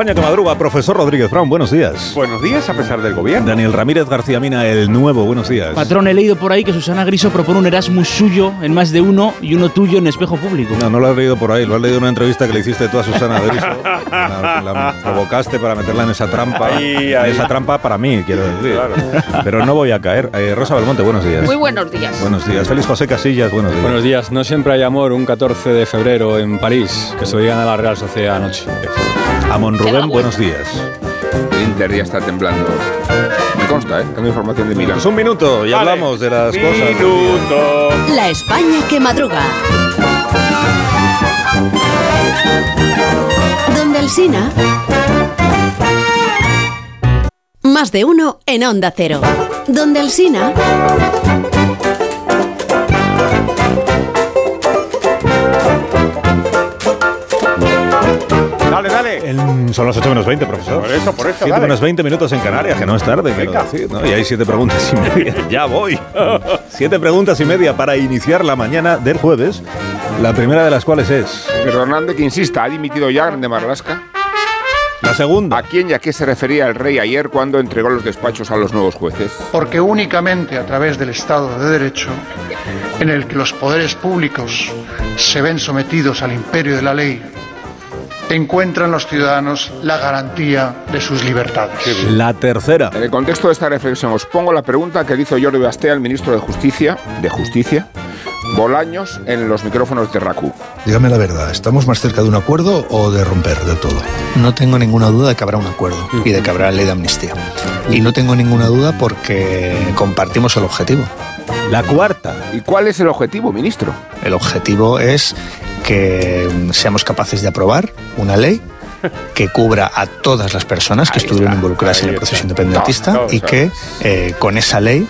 España que madruga, profesor Rodríguez Brown, buenos días. Buenos días a pesar del gobierno. Daniel Ramírez García Mina, el nuevo, buenos días. Patrón, he leído por ahí que Susana Griso propone un Erasmus suyo en más de uno y uno tuyo en espejo público. No, no lo has leído por ahí, lo has leído en una entrevista que le hiciste tú a Susana Griso. la, la provocaste para meterla en esa trampa. Ahí, En ahí. esa trampa para mí, quiero decir. Claro. Pero no voy a caer. Eh, Rosa Belmonte, buenos días. Muy buenos días. Buenos días. Félix José Casillas, buenos días. Buenos días. No siempre hay amor un 14 de febrero en París, que se lo digan a la Real Sociedad anoche. Amon Rubén, buenos días. Inter ya está temblando. Me consta, ¿eh? Tengo información de Milán. Pues un minuto y Vale. hablamos de las cosas. del día. Minuto. La España que madruga. Donde el Sina. Más de uno en Onda Cero. Donde el Sina. En- son las 8 menos 20, profesor. Por eso, por eso, 7 dale. menos 20 minutos en Canarias, que no es tarde, quiero decir, ¿no? Y hay 7 preguntas y media. ya voy. 7 preguntas y media para iniciar la mañana del jueves. La primera de las cuales es Pero Hernández que insista, ¿ha dimitido ya Grande Marlasca? la segunda. ¿A quién y a qué se refería el rey ayer cuando entregó los despachos a los nuevos jueces? porque únicamente a través del Estado de Derecho, en el que los poderes públicos se ven sometidos al imperio de la ley, encuentran los ciudadanos la garantía de sus libertades. La tercera. En el contexto de esta reflexión os pongo la pregunta que le hizo Jordi Basté al ministro de Justicia, de Justicia, Bolaños, en los micrófonos de RACU. Dígame la verdad, ¿estamos más cerca de un acuerdo o de romper del todo? No tengo ninguna duda de que habrá un acuerdo y de que habrá ley de amnistía. Y no tengo ninguna duda porque compartimos el objetivo. La cuarta. ¿Y cuál es el objetivo, ministro? El objetivo es que seamos capaces de aprobar una ley que cubra a todas las personas que Ahí estuvieron está, involucradas en el proceso está. independentista y que eh, con esa ley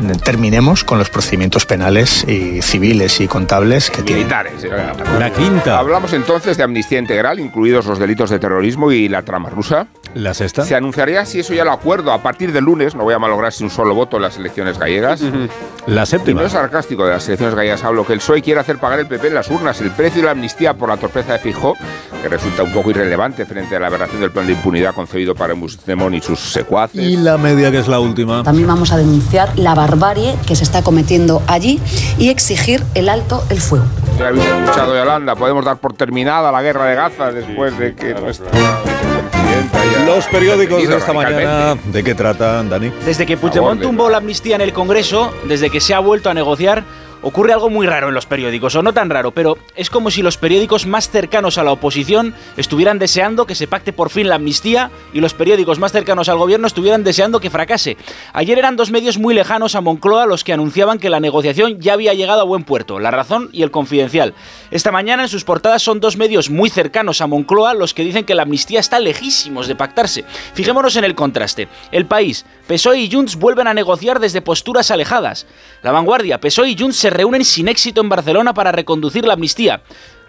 mm, terminemos con los procedimientos penales y civiles y contables que tienen. Militares. eh. La quinta. Hablamos entonces de amnistía integral, incluidos los delitos de terrorismo y la trama rusa. La sexta. Se anunciaría si eso ya lo acuerdo a partir del lunes, no voy a malograr sin un solo voto en las elecciones gallegas. La Y séptima. no es sarcástico de las elecciones gallegas, hablo que el PSOE quiere hacer pagar el PP en las urnas el precio de la amnistía por la torpeza de Fijó, que resulta un poco irrelevante frente a la aberración del plan de impunidad concebido para Puigdemont y sus secuaces. Y la media, que es la última. También vamos a denunciar la barbarie que se está cometiendo allí y exigir el alto el fuego. Ya habéis escuchado, Yolanda, podemos dar por terminada la guerra de Gaza después de que nuestra Los periódicos de esta mañana, ¿de qué tratan, Dani? Desde que Puigdemont de- tumbó la amnistía en el Congreso, desde que se ha vuelto a negociar, ocurre algo muy raro en los periódicos, o no tan raro, pero es como si los periódicos más cercanos a la oposición estuvieran deseando que se pacte por fin la amnistía y los periódicos más cercanos al gobierno estuvieran deseando que fracase. Ayer eran dos medios muy lejanos a Moncloa los que anunciaban que la negociación ya había llegado a buen puerto, La Razón y El Confidencial. Esta mañana en sus portadas son dos medios muy cercanos a Moncloa los que dicen que la amnistía está lejísimos de pactarse. Fijémonos en el contraste. El país, PSOE y Junts vuelven a negociar desde posturas alejadas. La vanguardia, PSOE y Junts se reúnen sin éxito en Barcelona para reconducir la amnistía.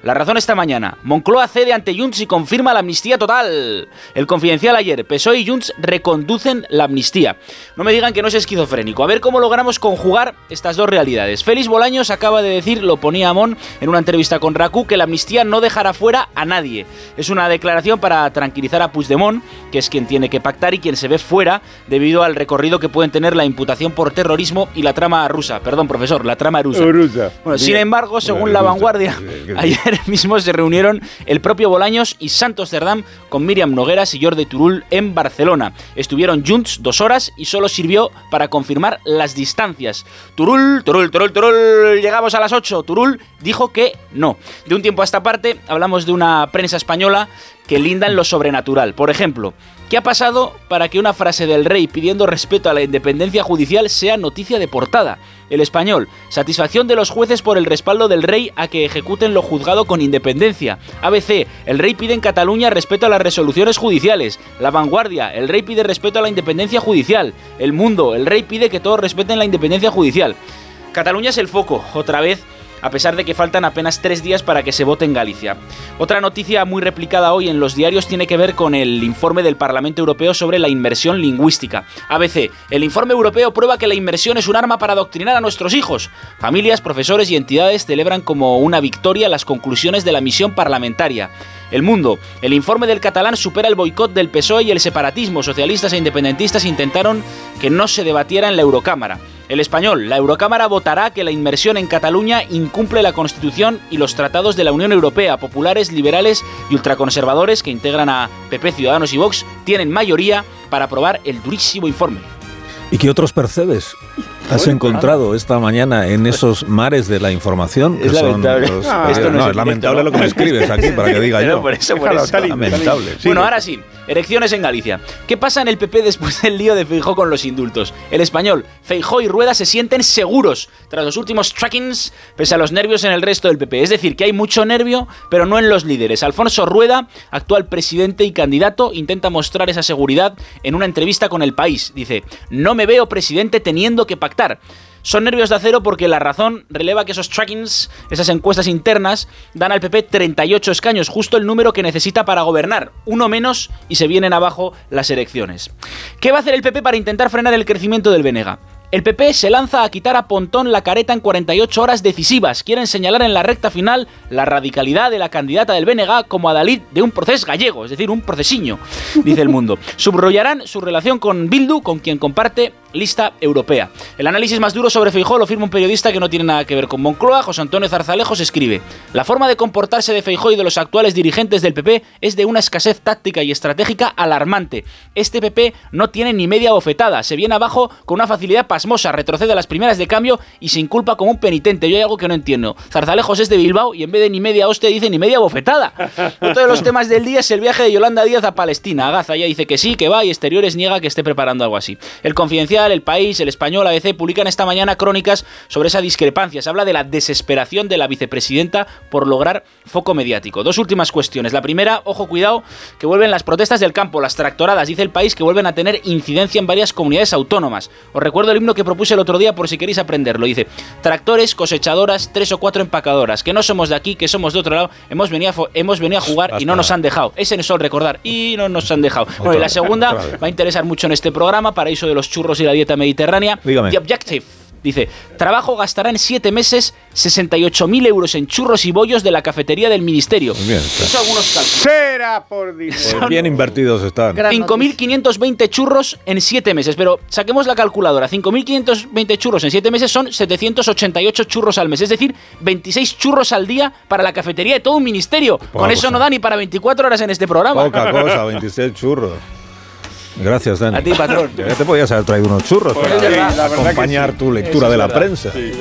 La razón esta mañana. Moncloa cede ante Junts y confirma la amnistía total. El confidencial ayer. PSOE y Junts reconducen la amnistía. No me digan que no es esquizofrénico. A ver cómo logramos conjugar estas dos realidades. Félix Bolaños acaba de decir, lo ponía Amón en una entrevista con Raku, que la amnistía no dejará fuera a nadie. Es una declaración para tranquilizar a Puigdemont, que es quien tiene que pactar y quien se ve fuera debido al recorrido que pueden tener la imputación por terrorismo y la trama rusa. Perdón, profesor, la trama rusa. Rusa. Bueno, sin embargo, según la vanguardia, ayer mismo se reunieron el propio Bolaños y Santos Cerdán con Miriam Nogueras y Jordi Turul en Barcelona. Estuvieron junts dos horas y solo sirvió para confirmar las distancias. Turul, Turul, Turul, Turul, llegamos a las 8. Turul dijo que no. De un tiempo a esta parte hablamos de una prensa española que lindan lo sobrenatural. Por ejemplo, ¿qué ha pasado para que una frase del rey pidiendo respeto a la independencia judicial sea noticia de portada? El español, satisfacción de los jueces por el respaldo del rey a que ejecuten lo juzgado con independencia. ABC, el rey pide en Cataluña respeto a las resoluciones judiciales. La vanguardia, el rey pide respeto a la independencia judicial. El mundo, el rey pide que todos respeten la independencia judicial. Cataluña es el foco, otra vez a pesar de que faltan apenas tres días para que se vote en Galicia. Otra noticia muy replicada hoy en los diarios tiene que ver con el informe del Parlamento Europeo sobre la inmersión lingüística. ABC, el informe europeo prueba que la inmersión es un arma para adoctrinar a nuestros hijos. Familias, profesores y entidades celebran como una victoria las conclusiones de la misión parlamentaria. El Mundo. El informe del catalán supera el boicot del PSOE y el separatismo. Socialistas e independentistas intentaron que no se debatiera en la Eurocámara. El español, la Eurocámara votará que la inmersión en Cataluña incumple la Constitución y los tratados de la Unión Europea. Populares, liberales y ultraconservadores que integran a PP, Ciudadanos y Vox tienen mayoría para aprobar el durísimo informe. ¿Y qué otros percebes has encontrado esta mañana en esos mares de la información? Es que son lamentable. los- Ah, esto no no, es es en lamentable directo, lo que me escribes aquí para que diga Pero yo. por eso, por eso. lamentable. Bueno, ahora sí, elecciones en Galicia. ¿Qué pasa en el PP después del lío de Feijó con los indultos? El español, Feijó y Rueda se sienten seguros tras los últimos trackings, pese a los nervios en el resto del PP. Es decir, que hay mucho nervio, pero no en los líderes. Alfonso Rueda, actual presidente y candidato, intenta mostrar esa seguridad en una entrevista con El País. Dice, no me veo presidente teniendo que pactar. Son nervios de acero porque la razón releva que esos trackings, esas encuestas internas, dan al PP 38 escaños, justo el número que necesita para gobernar. Uno menos y se vienen abajo las elecciones. ¿Qué va a hacer el PP para intentar frenar el crecimiento del Benega? El PP se lanza a quitar a Pontón la careta en 48 horas decisivas. Quieren señalar en la recta final la radicalidad de la candidata del BNG como adalid de un proceso gallego, es decir, un procesiño, dice el mundo. Subrollarán su relación con Bildu, con quien comparte lista europea. El análisis más duro sobre Feijó lo firma un periodista que no tiene nada que ver con Moncloa, José Antonio Zarzalejos escribe: La forma de comportarse de Feijó y de los actuales dirigentes del PP es de una escasez táctica y estratégica alarmante. Este PP no tiene ni media bofetada, se viene abajo con una facilidad pasmosa, retrocede a las primeras de cambio y se inculpa como un penitente. Yo hay algo que no entiendo. Zarzalejos es de Bilbao y en vez de ni media hostia dice ni media bofetada. Otro de los temas del día es el viaje de Yolanda Díaz a Palestina. Gaza ya dice que sí, que va y Exteriores niega que esté preparando algo así. El Confidencial, El País, El Español, ABC publican esta mañana crónicas sobre esa discrepancia. Se habla de la desesperación de la vicepresidenta por lograr foco mediático. Dos últimas cuestiones. La primera, ojo, cuidado, que vuelven las protestas del campo, las tractoradas. Dice El País que vuelven a tener incidencia en varias comunidades autónomas. Os recuerdo el himno que propuse el otro día por si queréis aprenderlo. Dice, tractores, cosechadoras, tres o cuatro empacadoras, que no somos de aquí, que somos de otro lado, hemos venido a, hemos venido a jugar y no nos han dejado. Ese es el recordar. Y no nos han dejado. Bueno, y la segunda va a interesar mucho en este programa, paraíso de los churros y la dieta mediterránea. Dígame. The Objective. Dice, trabajo gastará en siete meses 68.000 euros en churros y bollos de la cafetería del ministerio. Bien. Eso algunos cálculos. Será por dinero. Pues bien invertidos están. 5.520 churros en 7 meses. Pero saquemos la calculadora. 5.520 churros en 7 meses son 788 churros al mes. Es decir, 26 churros al día para la cafetería de todo un ministerio. Con eso cosa. no da ni para 24 horas en este programa. Poca cosa, 26 churros. Gracias, Dani. A ti, patrón. Ya te podías haber traído unos churros Pues para la acompañar sí. tu lectura de la verdad. prensa. Sí.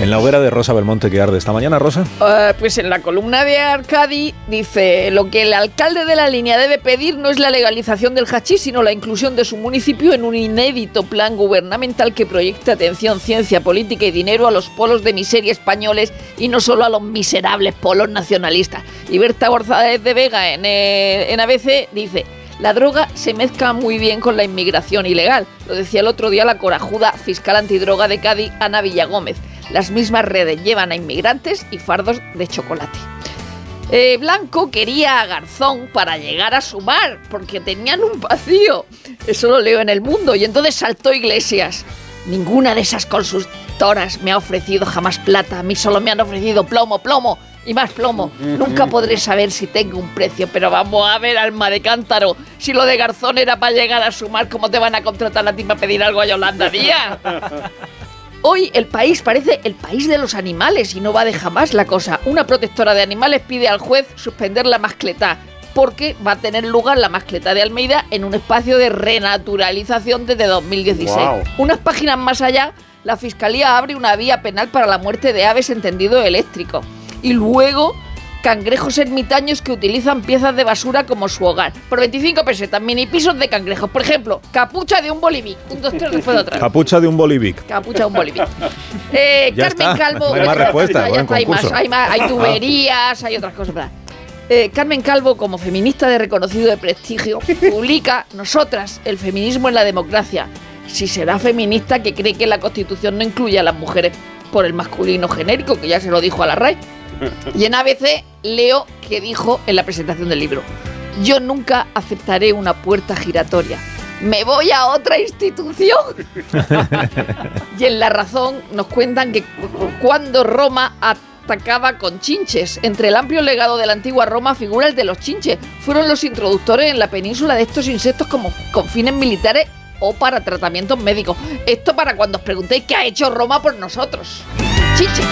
En la hoguera de Rosa Belmonte que arde esta mañana, Rosa. Eh, pues en la columna de Arcadi dice lo que el alcalde de la línea debe pedir no es la legalización del hachís, sino la inclusión de su municipio en un inédito plan gubernamental que proyecte atención, ciencia, política y dinero a los polos de miseria españoles y no solo a los miserables polos nacionalistas. Y Berta González de Vega en, eh, en ABC dice la droga se mezcla muy bien con la inmigración ilegal. Lo decía el otro día la corajuda fiscal antidroga de Cádiz, Ana Villagómez. Las mismas redes llevan a inmigrantes y fardos de chocolate. Eh, Blanco quería a Garzón para llegar a su mar, porque tenían un vacío. Eso lo leo en el mundo. Y entonces saltó Iglesias. Ninguna de esas consultoras me ha ofrecido jamás plata. A mí solo me han ofrecido plomo, plomo y más plomo. Nunca podré saber si tengo un precio, pero vamos a ver, alma de cántaro. Si lo de Garzón era para llegar a su mar, ¿cómo te van a contratar a ti para pedir algo a Yolanda Díaz? Hoy el país parece el país de los animales y no va de jamás la cosa. Una protectora de animales pide al juez suspender la mascletá porque va a tener lugar la mascleta de Almeida en un espacio de renaturalización desde 2016. Guau. Unas páginas más allá, la Fiscalía abre una vía penal para la muerte de aves en tendido eléctrico. Y luego cangrejos ermitaños que utilizan piezas de basura como su hogar. Por 25 pesetas, mini pisos de cangrejos. Por ejemplo, capucha de un bolivic. Un, dos, tres, después de otra. Capucha de un bolivic. Capucha de un bolivic. Eh, Carmen está. Calvo. No hay más hay más, hay más, hay tuberías, hay otras cosas. Eh, Carmen Calvo, como feminista de reconocido de prestigio, publica Nosotras, el feminismo en la democracia. Si será feminista que cree que la Constitución no incluye a las mujeres por el masculino genérico, que ya se lo dijo a la RAI. Y en ABC leo que dijo en la presentación del libro, yo nunca aceptaré una puerta giratoria. Me voy a otra institución. y en La Razón nos cuentan que cu- cuando Roma atacaba con chinches, entre el amplio legado de la antigua Roma figura el de los chinches. Fueron los introductores en la península de estos insectos como con fines militares o para tratamientos médicos. Esto para cuando os preguntéis qué ha hecho Roma por nosotros. Chinche.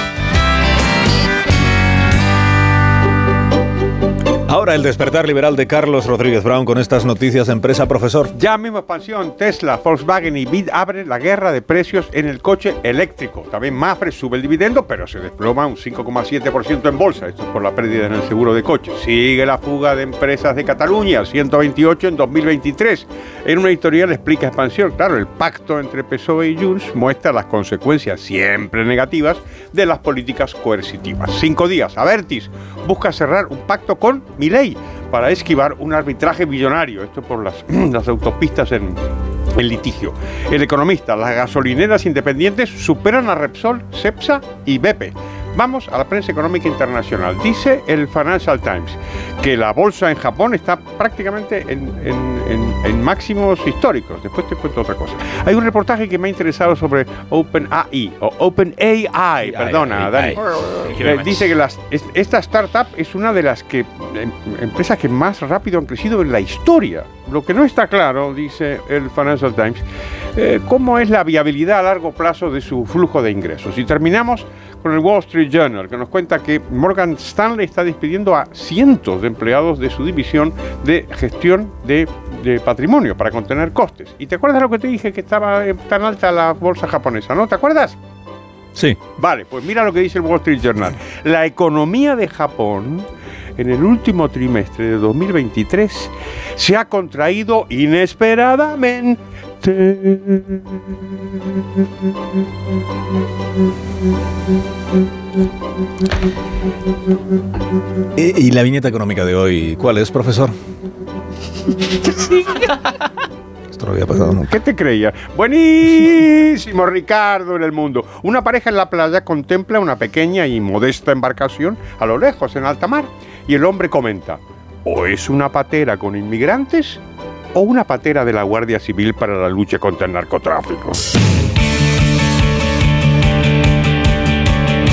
Ahora el despertar liberal de Carlos Rodríguez Brown con estas noticias empresa profesor. Ya mismo expansión, Tesla, Volkswagen y Bid abren la guerra de precios en el coche eléctrico. También Mafre sube el dividendo, pero se desploma un 5,7% en bolsa. Esto es por la pérdida en el seguro de coche. Sigue la fuga de empresas de Cataluña, 128 en 2023. En una editorial explica expansión. Claro, el pacto entre PSOE y Junts muestra las consecuencias siempre negativas de las políticas coercitivas. Cinco días. Avertis busca cerrar un pacto con Milei para esquivar un arbitraje billonario. Esto por las, las autopistas en, en litigio. El economista, las gasolineras independientes superan a Repsol, Cepsa y Bepe. Vamos a la prensa económica internacional. Dice el Financial Times que la bolsa en Japón está prácticamente en, en- en- en máximos históricos. Después te cuento otra cosa. Hay un reportaje que me ha interesado sobre OpenAI o OpenAI, perdona, ay, Dani. Eh. Dice que las- es- esta startup es una de las que, em- empresas que más rápido han crecido en la historia. Lo que no está claro, dice el Financial Times, eh, cómo es la viabilidad a largo plazo de su flujo de ingresos. Y terminamos con el Wall Street Journal, que nos cuenta que Morgan Stanley está despidiendo a cientos de empleados de su división de gestión de, de patrimonio para contener costes. ¿Y te acuerdas lo que te dije que estaba eh, tan alta la bolsa japonesa, no? ¿Te acuerdas? Sí. Vale, pues mira lo que dice el Wall Street Journal. La economía de Japón en el último trimestre de 2023 se ha contraído inesperadamente. ¿Y, y la viñeta económica de hoy cuál es, profesor? Esto no había pasado nunca. ¿Qué te creías? Buenísimo, Ricardo, en el mundo. Una pareja en la playa contempla una pequeña y modesta embarcación a lo lejos, en alta mar. Y el hombre comenta, o es una patera con inmigrantes o una patera de la Guardia Civil para la lucha contra el narcotráfico.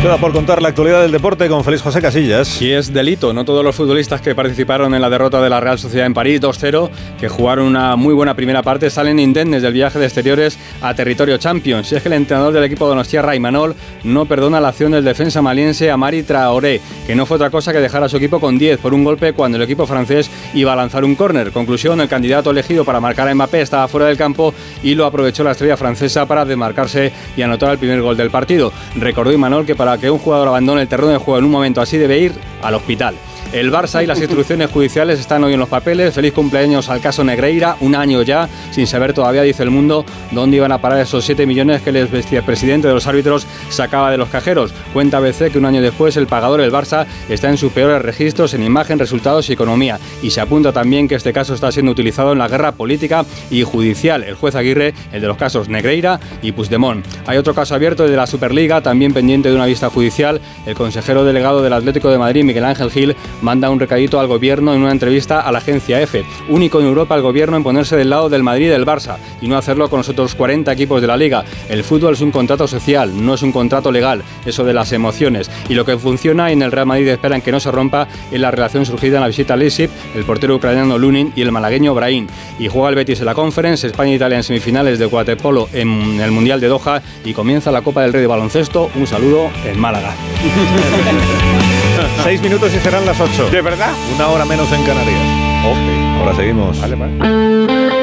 Queda por contar la actualidad del deporte con Félix José Casillas. Y es delito, no todos los futbolistas que participaron en la derrota de la Real Sociedad en París 2-0, que jugaron una muy buena primera parte, salen indemnes del viaje de exteriores a territorio Champions. Y es que el entrenador del equipo Donostia, Manol, no perdona la acción del defensa maliense Amari Traoré, que no fue otra cosa que dejar a su equipo con 10 por un golpe cuando el equipo francés iba a lanzar un córner. Conclusión, el candidato elegido para marcar a Mbappé estaba fuera del campo y lo aprovechó la estrella francesa para desmarcarse y anotar el primer gol del partido. Recordó Imanol que para que un jugador abandone el terreno de juego en un momento así debe ir al hospital. El Barça y las instrucciones judiciales están hoy en los papeles. Feliz cumpleaños al caso Negreira, un año ya, sin saber todavía, dice el mundo, dónde iban a parar esos 7 millones que el presidente de los árbitros sacaba de los cajeros. Cuenta ABC que un año después el pagador, el Barça, está en sus peores registros en imagen, resultados y economía. Y se apunta también que este caso está siendo utilizado en la guerra política y judicial. El juez Aguirre, el de los casos Negreira y Puigdemont. Hay otro caso abierto de la Superliga, también pendiente de una vista judicial. El consejero delegado del Atlético de Madrid, Miguel Ángel Gil, manda un recadito al gobierno en una entrevista a la agencia EFE. Único en Europa el gobierno en ponerse del lado del Madrid y del Barça y no hacerlo con los otros 40 equipos de la liga. El fútbol es un contrato social, no es un contrato legal, eso de las emociones. Y lo que funciona en el Real Madrid esperan que no se rompa es la relación surgida en la visita a Leipzig, el portero ucraniano Lunin y el malagueño Brahim. Y juega el Betis en la Conference, España e Italia en semifinales de waterpolo en el Mundial de Doha y comienza la Copa del Rey de baloncesto. Un saludo en Málaga. Seis minutos y serán las ocho. ¿De verdad? Una hora menos en Canarias. Ok, ahora seguimos. Vale, vale.